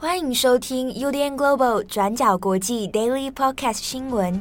欢迎收听 UDN Global 转角国际 Daily Podcast 新闻。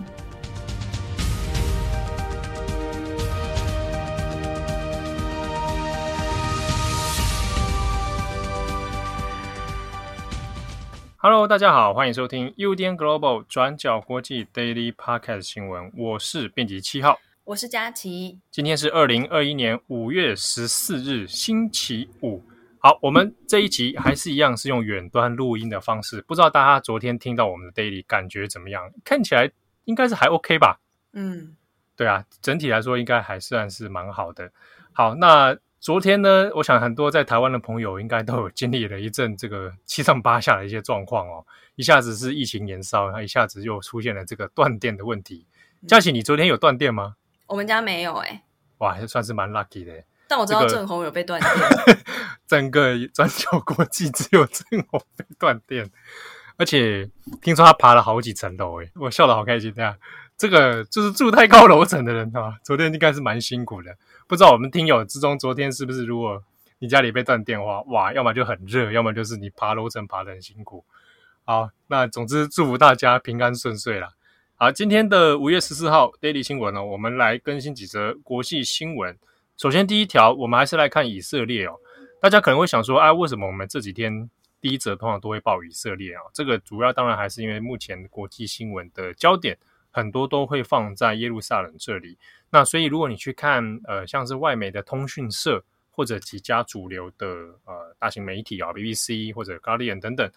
Hello，大家好，欢迎收听 UDN Global 转角国际 Daily Podcast 新闻。我是编辑七号，我是佳琪。今天是二零二一年五月十四日，星期五。好，我们这一集还是一样是用远端录音的方式，不知道大家昨天听到我们的 daily 感觉怎么样？看起来应该是还 OK 吧？嗯，对啊，整体来说应该还算是蛮好的。好，那昨天呢，我想很多在台湾的朋友应该都有经历了一阵这个七上八下的一些状况哦，一下子是疫情延烧，然后一下子又出现了这个断电的问题。佳琪，你昨天有断电吗？我们家没有哎、欸，哇，还算是蛮 lucky 的。但我知道郑红有被断电，这个、整个转角国际只有郑红被断电，而且听说他爬了好几层楼，诶我笑得好开心这样！这个就是住太高楼层的人啊，昨天应该是蛮辛苦的。不知道我们听友之中，昨天是不是如果你家里被断电的话，哇，要么就很热，要么就是你爬楼层爬得很辛苦。好，那总之祝福大家平安顺遂啦。好，今天的五月十四号 Daily 新闻呢，我们来更新几则国际新闻。首先，第一条，我们还是来看以色列哦。大家可能会想说，哎，为什么我们这几天第一则通常都会报以色列啊？这个主要当然还是因为目前国际新闻的焦点很多都会放在耶路撒冷这里。那所以，如果你去看呃，像是外媒的通讯社或者几家主流的呃大型媒体啊，BBC 或者 Guardian 等等，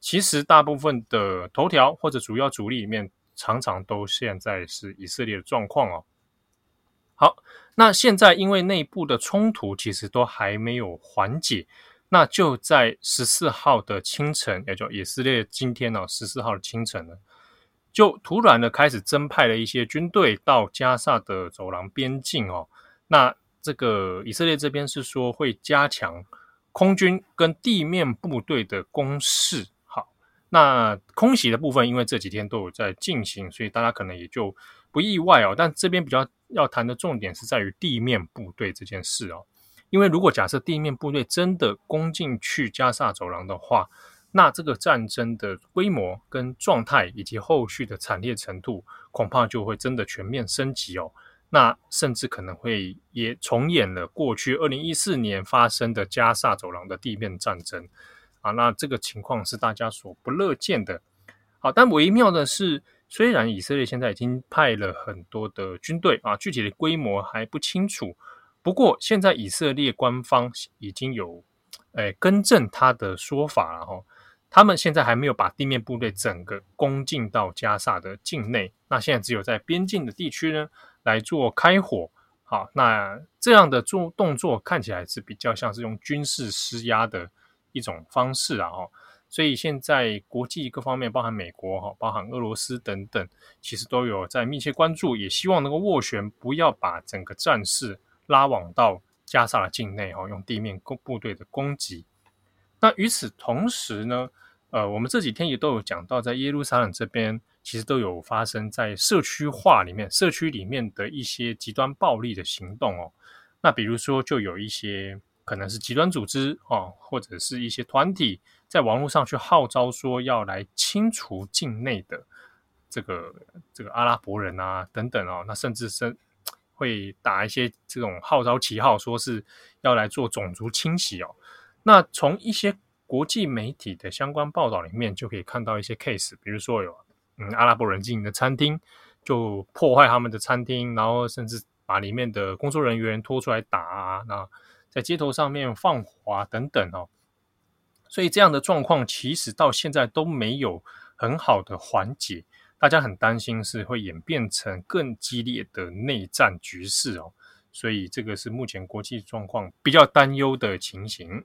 其实大部分的头条或者主要主力里面，常常都现在是以色列的状况哦。好。那现在因为内部的冲突其实都还没有缓解，那就在十四号的清晨，也就以色列今天呢十四号的清晨呢，就突然的开始增派了一些军队到加萨的走廊边境哦。那这个以色列这边是说会加强空军跟地面部队的攻势。好，那空袭的部分因为这几天都有在进行，所以大家可能也就不意外哦。但这边比较。要谈的重点是在于地面部队这件事哦，因为如果假设地面部队真的攻进去加萨走廊的话，那这个战争的规模跟状态以及后续的惨烈程度，恐怕就会真的全面升级哦。那甚至可能会也重演了过去二零一四年发生的加萨走廊的地面战争啊。那这个情况是大家所不乐见的。好，但微妙的是。虽然以色列现在已经派了很多的军队啊，具体的规模还不清楚。不过现在以色列官方已经有诶更正他的说法了哈，他们现在还没有把地面部队整个攻进到加萨的境内，那现在只有在边境的地区呢来做开火。好，那这样的做动作看起来是比较像是用军事施压的一种方式啊。所以现在国际各方面，包含美国哈，包含俄罗斯等等，其实都有在密切关注，也希望能够斡旋，不要把整个战事拉往到加沙的境内哈，用地面攻部队的攻击。那与此同时呢，呃，我们这几天也都有讲到，在耶路撒冷这边，其实都有发生在社区化里面、社区里面的一些极端暴力的行动哦。那比如说，就有一些可能是极端组织哦，或者是一些团体。在网络上去号召说要来清除境内的这个这个阿拉伯人啊等等哦，那甚至是会打一些这种号召旗号，说是要来做种族清洗哦。那从一些国际媒体的相关报道里面就可以看到一些 case，比如说有嗯阿拉伯人经营的餐厅就破坏他们的餐厅，然后甚至把里面的工作人员拖出来打啊，那在街头上面放火啊等等哦。所以这样的状况其实到现在都没有很好的缓解，大家很担心是会演变成更激烈的内战局势哦。所以这个是目前国际状况比较担忧的情形。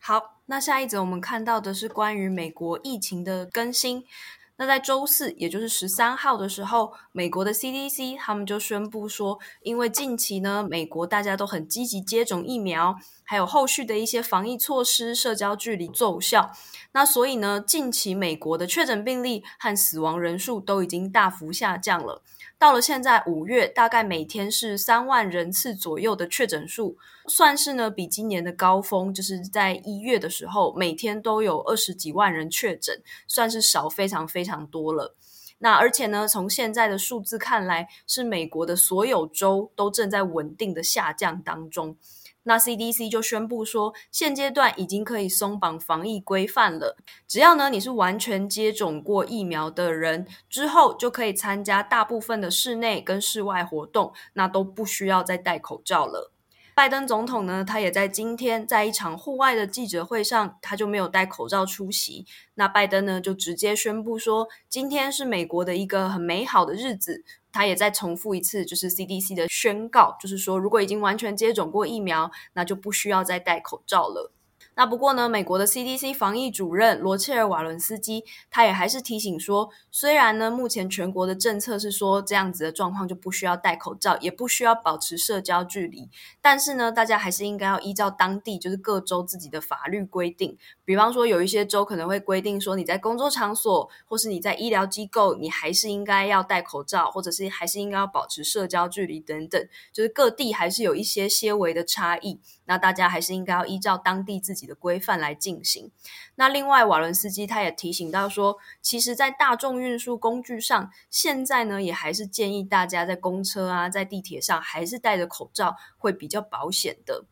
好，那下一则我们看到的是关于美国疫情的更新。那在周四，也就是十三号的时候，美国的 CDC 他们就宣布说，因为近期呢，美国大家都很积极接种疫苗，还有后续的一些防疫措施、社交距离奏效。那所以呢，近期美国的确诊病例和死亡人数都已经大幅下降了。到了现在五月，大概每天是三万人次左右的确诊数，算是呢比今年的高峰，就是在一月的时候，每天都有二十几万人确诊，算是少非常非常多了。那而且呢，从现在的数字看来，是美国的所有州都正在稳定的下降当中。那 CDC 就宣布说，现阶段已经可以松绑防疫规范了。只要呢你是完全接种过疫苗的人，之后就可以参加大部分的室内跟室外活动，那都不需要再戴口罩了。拜登总统呢，他也在今天在一场户外的记者会上，他就没有戴口罩出席。那拜登呢，就直接宣布说，今天是美国的一个很美好的日子。他也再重复一次，就是 CDC 的宣告，就是说，如果已经完全接种过疫苗，那就不需要再戴口罩了。那不过呢，美国的 CDC 防疫主任罗切尔·瓦伦斯基，他也还是提醒说，虽然呢，目前全国的政策是说这样子的状况就不需要戴口罩，也不需要保持社交距离，但是呢，大家还是应该要依照当地就是各州自己的法律规定。比方说，有一些州可能会规定说，你在工作场所或是你在医疗机构，你还是应该要戴口罩，或者是还是应该要保持社交距离等等，就是各地还是有一些些微的差异。那大家还是应该要依照当地自己的规范来进行。那另外，瓦伦斯基他也提醒到说，其实，在大众运输工具上，现在呢，也还是建议大家在公车啊，在地铁上，还是戴着口罩会比较保险的。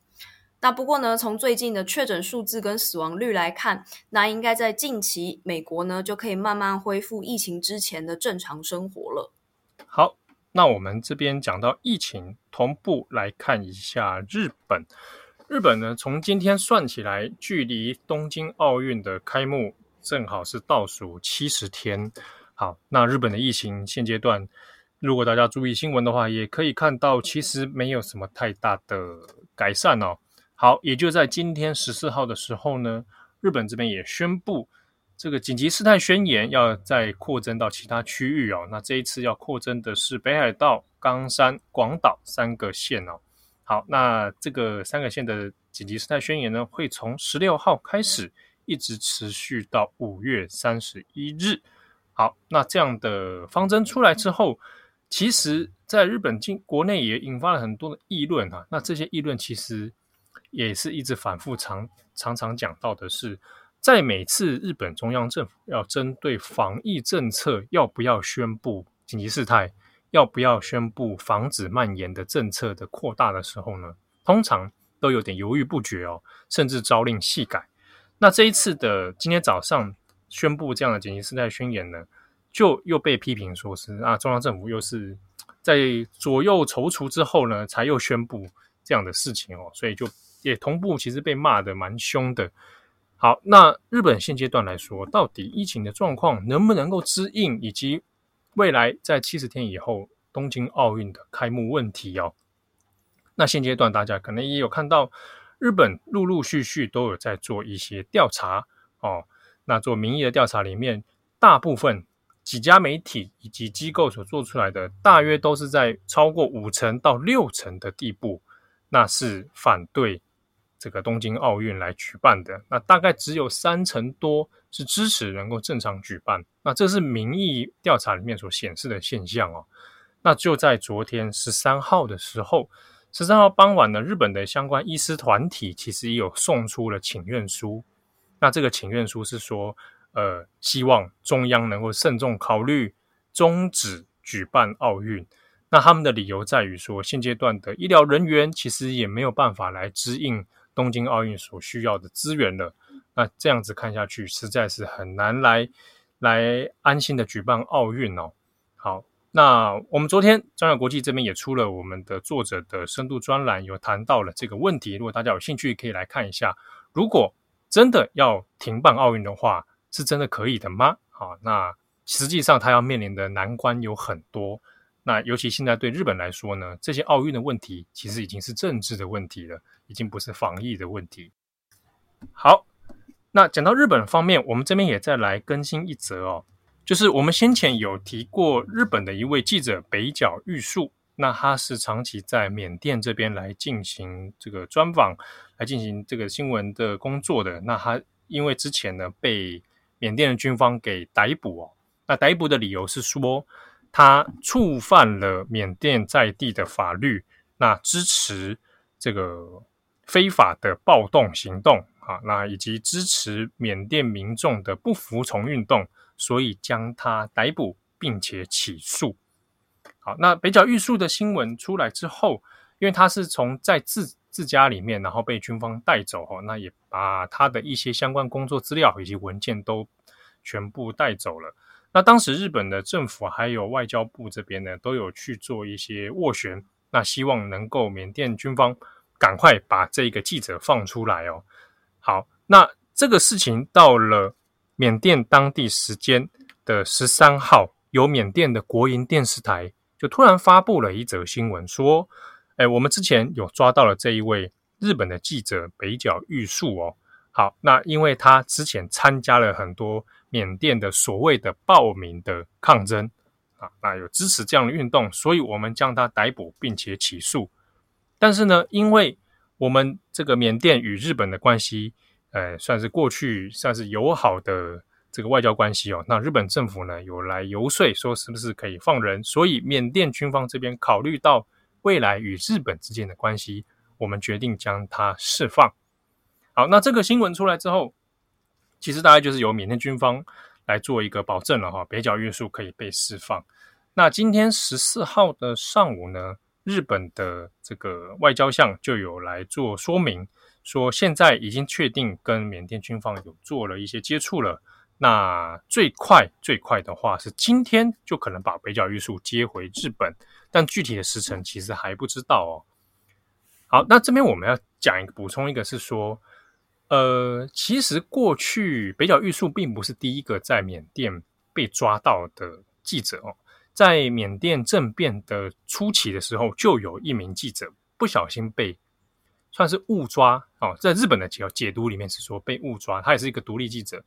那不过呢，从最近的确诊数字跟死亡率来看，那应该在近期，美国呢就可以慢慢恢复疫情之前的正常生活了。好。那我们这边讲到疫情，同步来看一下日本。日本呢，从今天算起来，距离东京奥运的开幕正好是倒数七十天。好，那日本的疫情现阶段，如果大家注意新闻的话，也可以看到，其实没有什么太大的改善哦。好，也就在今天十四号的时候呢，日本这边也宣布。这个紧急事态宣言要再扩增到其他区域哦，那这一次要扩增的是北海道、冈山、广岛三个县哦。好，那这个三个县的紧急事态宣言呢，会从十六号开始，一直持续到五月三十一日。好，那这样的方针出来之后，其实在日本境国内也引发了很多的议论啊。那这些议论其实也是一直反复常常常讲到的是。在每次日本中央政府要针对防疫政策要不要宣布紧急事态，要不要宣布防止蔓延的政策的扩大的时候呢，通常都有点犹豫不决哦，甚至朝令夕改。那这一次的今天早上宣布这样的紧急事态宣言呢，就又被批评说是啊，中央政府又是在左右踌躇之后呢，才又宣布这样的事情哦，所以就也同步其实被骂得蛮凶的。好，那日本现阶段来说，到底疫情的状况能不能够支应，以及未来在七十天以后东京奥运的开幕问题哦？那现阶段大家可能也有看到，日本陆陆续续都有在做一些调查哦。那做民意的调查里面，大部分几家媒体以及机构所做出来的，大约都是在超过五成到六成的地步，那是反对。这个东京奥运来举办的，那大概只有三成多是支持能够正常举办。那这是民意调查里面所显示的现象哦。那就在昨天十三号的时候，十三号傍晚呢，日本的相关医师团体其实也有送出了请愿书。那这个请愿书是说，呃，希望中央能够慎重考虑终止举办奥运。那他们的理由在于说，现阶段的医疗人员其实也没有办法来支应。东京奥运所需要的资源了，那这样子看下去，实在是很难来来安心的举办奥运哦。好，那我们昨天转角国际这边也出了我们的作者的深度专栏，有谈到了这个问题。如果大家有兴趣，可以来看一下。如果真的要停办奥运的话，是真的可以的吗？好，那实际上他要面临的难关有很多。那尤其现在对日本来说呢，这些奥运的问题其实已经是政治的问题了，已经不是防疫的问题。好，那讲到日本方面，我们这边也再来更新一则哦，就是我们先前有提过日本的一位记者北角玉树，那他是长期在缅甸这边来进行这个专访，来进行这个新闻的工作的。那他因为之前呢被缅甸的军方给逮捕哦，那逮捕的理由是说他触犯了缅甸在地的法律，那支持这个非法的暴动行动啊，那以及支持缅甸民众的不服从运动，所以将他逮捕并且起诉。好，那北角玉树的新闻出来之后，因为他是从在自自家里面，然后被军方带走哦，那也把他的一些相关工作资料以及文件都全部带走了。那当时日本的政府还有外交部这边呢，都有去做一些斡旋，那希望能够缅甸军方赶快把这个记者放出来哦。好，那这个事情到了缅甸当地时间的十三号，由缅甸的国营电视台。就突然发布了一则新闻，说：“哎，我们之前有抓到了这一位日本的记者北角玉树哦。好，那因为他之前参加了很多缅甸的所谓的暴民的抗争啊，那有支持这样的运动，所以我们将他逮捕并且起诉。但是呢，因为我们这个缅甸与日本的关系，呃，算是过去算是友好的。”这个外交关系哦，那日本政府呢有来游说，说是不是可以放人？所以缅甸军方这边考虑到未来与日本之间的关系，我们决定将他释放。好，那这个新闻出来之后，其实大概就是由缅甸军方来做一个保证了哈，北角玉树可以被释放。那今天十四号的上午呢，日本的这个外交相就有来做说明，说现在已经确定跟缅甸军方有做了一些接触了。那最快最快的话是今天就可能把北角玉树接回日本，但具体的时程其实还不知道哦。好，那这边我们要讲一个补充一个是说，呃，其实过去北角玉树并不是第一个在缅甸被抓到的记者哦，在缅甸政变的初期的时候，就有一名记者不小心被算是误抓哦，在日本的解解读里面是说被误抓，他也是一个独立记者。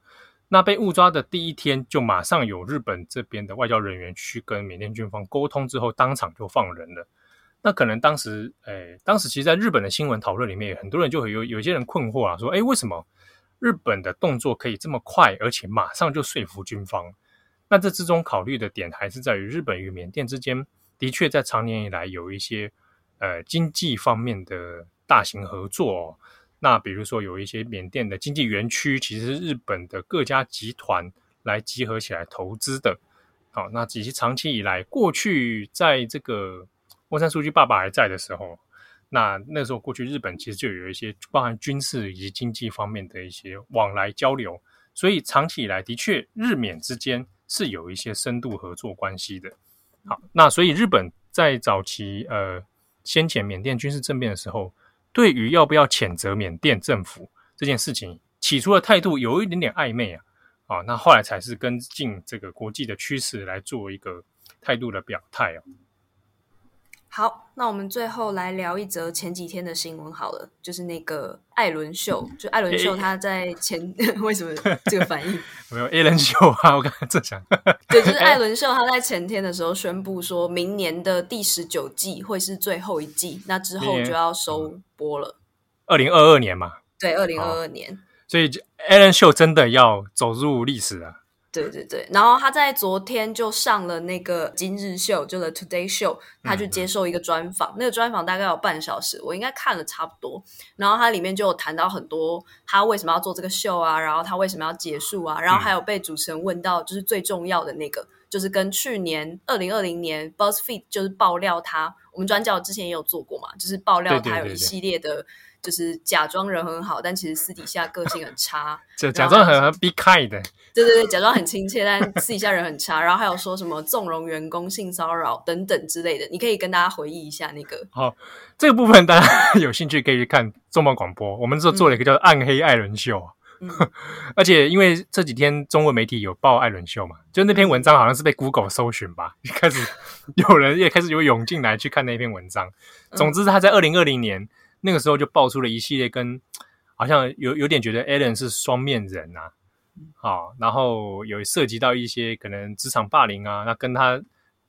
那被误抓的第一天，就马上有日本这边的外交人员去跟缅甸军方沟通之后，当场就放人了。那可能当时，诶，当时其实在日本的新闻讨论里面，很多人就有有些人困惑啊，说，诶，为什么日本的动作可以这么快，而且马上就说服军方？那这之中考虑的点，还是在于日本与缅甸之间，的确在长年以来有一些呃经济方面的大型合作。那比如说有一些缅甸的经济园区，其实是日本的各家集团来集合起来投资的。好，那其实长期以来，过去在这个翁山苏姬爸爸还在的时候，那那时候过去日本其实就有一些包含军事以及经济方面的一些往来交流，所以长期以来的确日缅之间是有一些深度合作关系的。好，那所以日本在早期呃先前缅甸军事政变的时候。对于要不要谴责缅甸政府这件事情，起初的态度有一点点暧昧啊，啊，那后来才是跟进这个国际的趋势来做一个态度的表态哦。好，那我们最后来聊一则前几天的新闻好了，就是那个艾伦秀，就艾伦秀他在前、欸、为什么这个反应？没有艾伦秀啊，我刚才正想，对，就是艾伦秀他在前天的时候宣布说，明年的第十九季会是最后一季，那之后就要收播了。二零二二年嘛，对，二零二二年，所以艾伦秀真的要走入历史了。对对对，然后他在昨天就上了那个今日秀，就 The Today Show，他去接受一个专访，嗯、那个专访大概有半小时，我应该看了差不多。然后他里面就有谈到很多他为什么要做这个秀啊，然后他为什么要结束啊，然后还有被主持人问到，就是最重要的那个，嗯、就是跟去年二零二零年 BuzzFeed 就是爆料他，我们转角之前也有做过嘛，就是爆料他有一系列的。对对对对就是假装人很好，但其实私底下个性很差。就假装很 be kind 的，对对对，假装很亲切，但私底下人很差。然后还有说什么纵容员工性骚扰等等之类的，你可以跟大家回忆一下那个。好，这个部分大家 有兴趣可以去看重磅广播，我们这做了一个叫“暗黑艾伦秀”嗯。而且因为这几天中文媒体有报艾伦秀嘛，就那篇文章好像是被 Google 搜寻吧，一开始有人也开始有涌进来去看那篇文章。总之，他在二零二零年。那个时候就爆出了一系列跟好像有有点觉得 Allen 是双面人啊，好，然后有涉及到一些可能职场霸凌啊，那跟他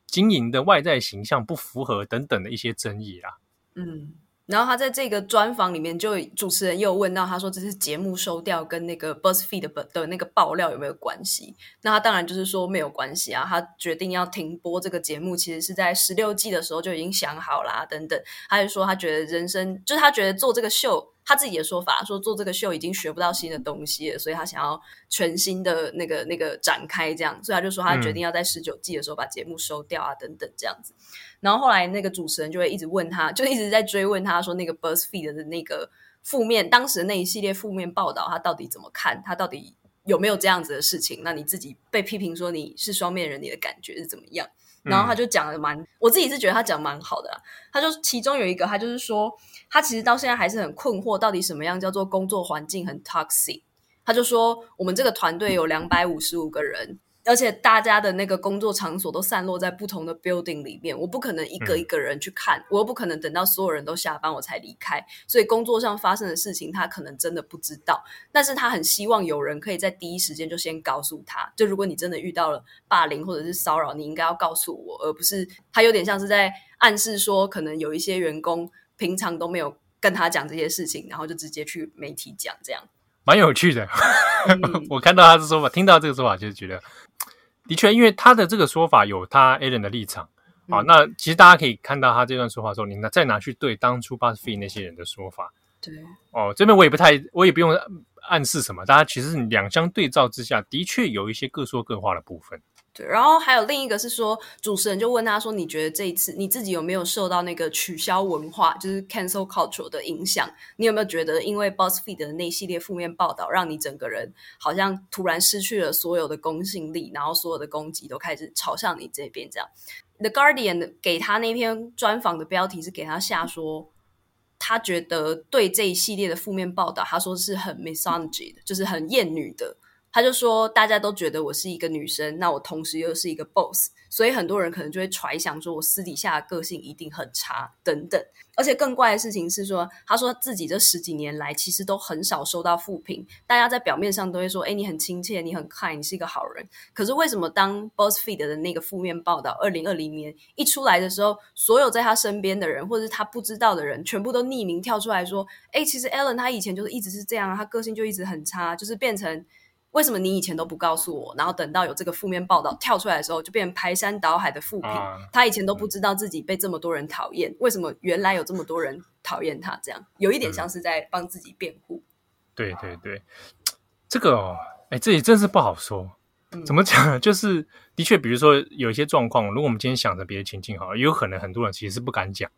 经营的外在形象不符合等等的一些争议啦。嗯。然后他在这个专访里面，就主持人又问到，他说这是节目收掉跟那个 BuzzFeed 的的那个爆料有没有关系？那他当然就是说没有关系啊。他决定要停播这个节目，其实是在十六季的时候就已经想好啦，等等。他就说他觉得人生就是他觉得做这个秀。他自己的说法说，做这个秀已经学不到新的东西了，所以他想要全新的那个那个展开这样，所以他就说他决定要在十九季的时候把节目收掉啊，等等这样子。然后后来那个主持人就会一直问他，就一直在追问他说那个 BuzzFeed 的那个负面，当时的那一系列负面报道，他到底怎么看？他到底有没有这样子的事情？那你自己被批评说你是双面人，你的感觉是怎么样？然后他就讲的蛮，我自己是觉得他讲蛮好的。他就其中有一个，他就是说，他其实到现在还是很困惑，到底什么样叫做工作环境很 toxic。他就说，我们这个团队有两百五十五个人。而且大家的那个工作场所都散落在不同的 building 里面，我不可能一个一个人去看，嗯、我又不可能等到所有人都下班我才离开，所以工作上发生的事情他可能真的不知道，但是他很希望有人可以在第一时间就先告诉他，就如果你真的遇到了霸凌或者是骚扰，你应该要告诉我，而不是他有点像是在暗示说，可能有一些员工平常都没有跟他讲这些事情，然后就直接去媒体讲这样。蛮有趣的，嗯、我看到他的说法，听到这个说法，就是觉得的确，因为他的这个说法有他 Allen 的立场啊。嗯、那其实大家可以看到他这段说话的时候，你拿再拿去对当初 BuzzFeed 那些人的说法，对哦，这边我也不太，我也不用暗示什么，大家其实两相对照之下，的确有一些各说各话的部分。对，然后还有另一个是说，主持人就问他说：“你觉得这一次你自己有没有受到那个取消文化，就是 cancel culture 的影响？你有没有觉得因为 BuzzFeed 的那系列负面报道，让你整个人好像突然失去了所有的公信力，然后所有的攻击都开始朝向你这边？这样，The Guardian 给他那篇专访的标题是给他下说，他觉得对这一系列的负面报道，他说是很 misogynist 的，就是很厌女的。”他就说，大家都觉得我是一个女生，那我同时又是一个 boss，所以很多人可能就会揣想说我私底下的个性一定很差等等。而且更怪的事情是说，他说自己这十几年来其实都很少收到负评，大家在表面上都会说，哎，你很亲切，你很 kind，你是一个好人。可是为什么当 BuzzFeed 的那个负面报道二零二零年一出来的时候，所有在他身边的人或者是他不知道的人，全部都匿名跳出来说，哎，其实 Ellen 他以前就是一直是这样，他个性就一直很差，就是变成。为什么你以前都不告诉我？然后等到有这个负面报道跳出来的时候，就变成排山倒海的负评。啊、他以前都不知道自己被这么多人讨厌，嗯、为什么原来有这么多人讨厌他？这样有一点像是在帮自己辩护。嗯、对对对，这个哦，哎，这也真是不好说。嗯、怎么讲呢？就是的确，比如说有一些状况，如果我们今天想着别的情境，哈，也有可能很多人其实是不敢讲。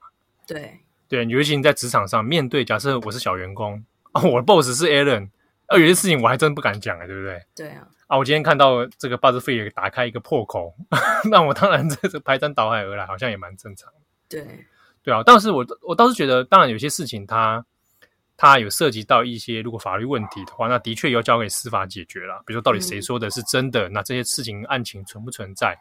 对对，尤其你在职场上面对，假设我是小员工啊，我的 boss 是 Ellen。啊，有些事情我还真不敢讲哎，对不对？对啊。啊，我今天看到这个 BuzzFeed 打开一个破口，那我当然这这排山倒海而来，好像也蛮正常。对，对啊。但是我我倒是觉得，当然有些事情它它有涉及到一些如果法律问题的话，那的确要交给司法解决了。比如说，到底谁说的是真的？嗯、那这些事情案情存不存在？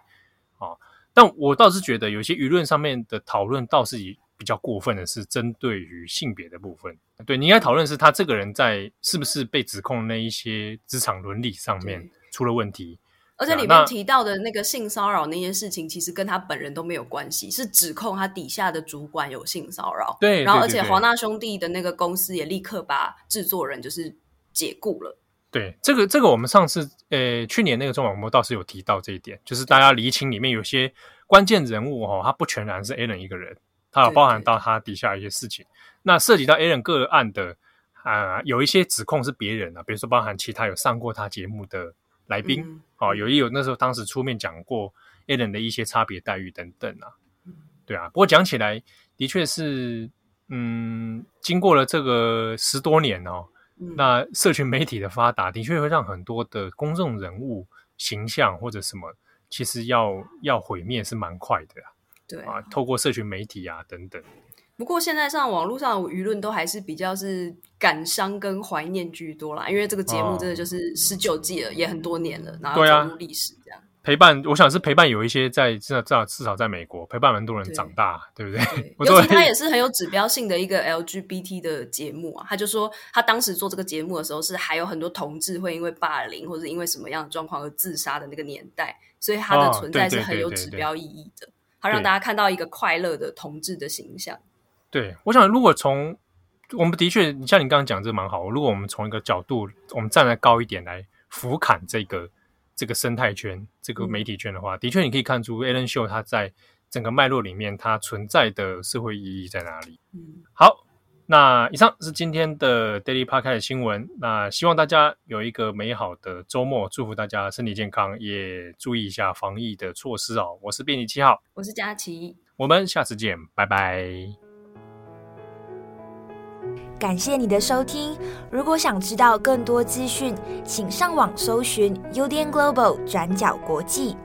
啊，但我倒是觉得，有些舆论上面的讨论倒是以。比较过分的是针对于性别的部分，对，你应该讨论是他这个人在是不是被指控那一些职场伦理上面出了问题，而且里面提到的那个性骚扰那件事情，其实跟他本人都没有关系，是指控他底下的主管有性骚扰。对，然后而且华纳兄弟的那个公司也立刻把制作人就是解雇了。对，这个这个我们上次呃去年那个中广播倒是有提到这一点，就是大家厘清里面有些关键人物哦，他不全然是 Allen 一个人。它有包含到它底下一些事情，对对对，那涉及到 Allen 个案的啊、呃，有一些指控是别人啊，比如说包含其他有上过他节目的来宾，嗯、哦，有一有那时候当时出面讲过 Allen 的一些差别待遇等等啊，对啊，不过讲起来的确是，嗯，经过了这个十多年哦，嗯、那社群媒体的发达的确会让很多的公众人物形象或者什么，其实要要毁灭是蛮快的啊。对啊，透过社群媒体啊等等。不过现在上网络上的舆论都还是比较是感伤跟怀念居多啦，因为这个节目真的就是十九季了，哦、也很多年了，然后走入历史这样。陪伴，我想是陪伴有一些在至少至少至少在美国陪伴蛮多人长大，对，对不对？对尤其他也是很有指标性的一个 LGBT 的节目啊。他就说他当时做这个节目的时候，是还有很多同志会因为霸凌或者因为什么样的状况而自杀的那个年代，所以它的存在是很有指标意义的。哦好让大家看到一个快乐的同志的形象。对，我想如果从我们的确，你像你刚刚讲这蛮好。如果我们从一个角度，我们站得高一点来俯瞰这个这个生态圈、这个媒体圈的话，嗯、的确你可以看出 Ellen Show 它在整个脉络里面它存在的社会意义在哪里。嗯，好，那以上是今天的 Daily Podcast 新闻。那希望大家有一个美好的周末，祝福大家身体健康，也注意一下防疫的措施哦。我是编辑七号，我是佳琪，我们下次见，拜拜。感谢你的收听。如果想知道更多资讯，请上网搜寻 UDN Global 转角国际。